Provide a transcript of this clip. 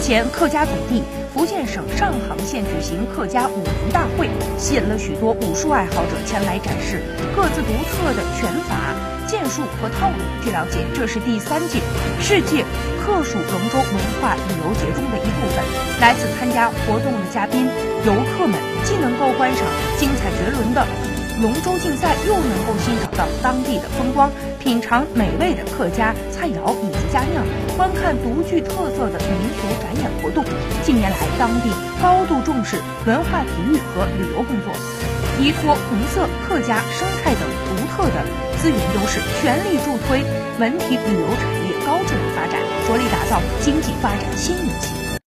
日前，客家总地福建省上杭县举行客家舞龙大会，吸引了许多武术爱好者前来展示各自独特的拳法、剑术和套路。据了解，这是第三届世界客属龙舟文化旅游节中的一部分。来此参加活动的嘉宾、游客们，既能够观赏精彩绝伦的。龙舟竞赛又能够欣赏到当地的风光，品尝美味的客家菜肴以及佳酿，观看独具特色的民俗展演活动。近年来，当地高度重视文化体育和旅游工作，依托红色客家生态等独特的资源优势，全力助推文体旅游产业高质量发展，着力打造经济发展新引擎。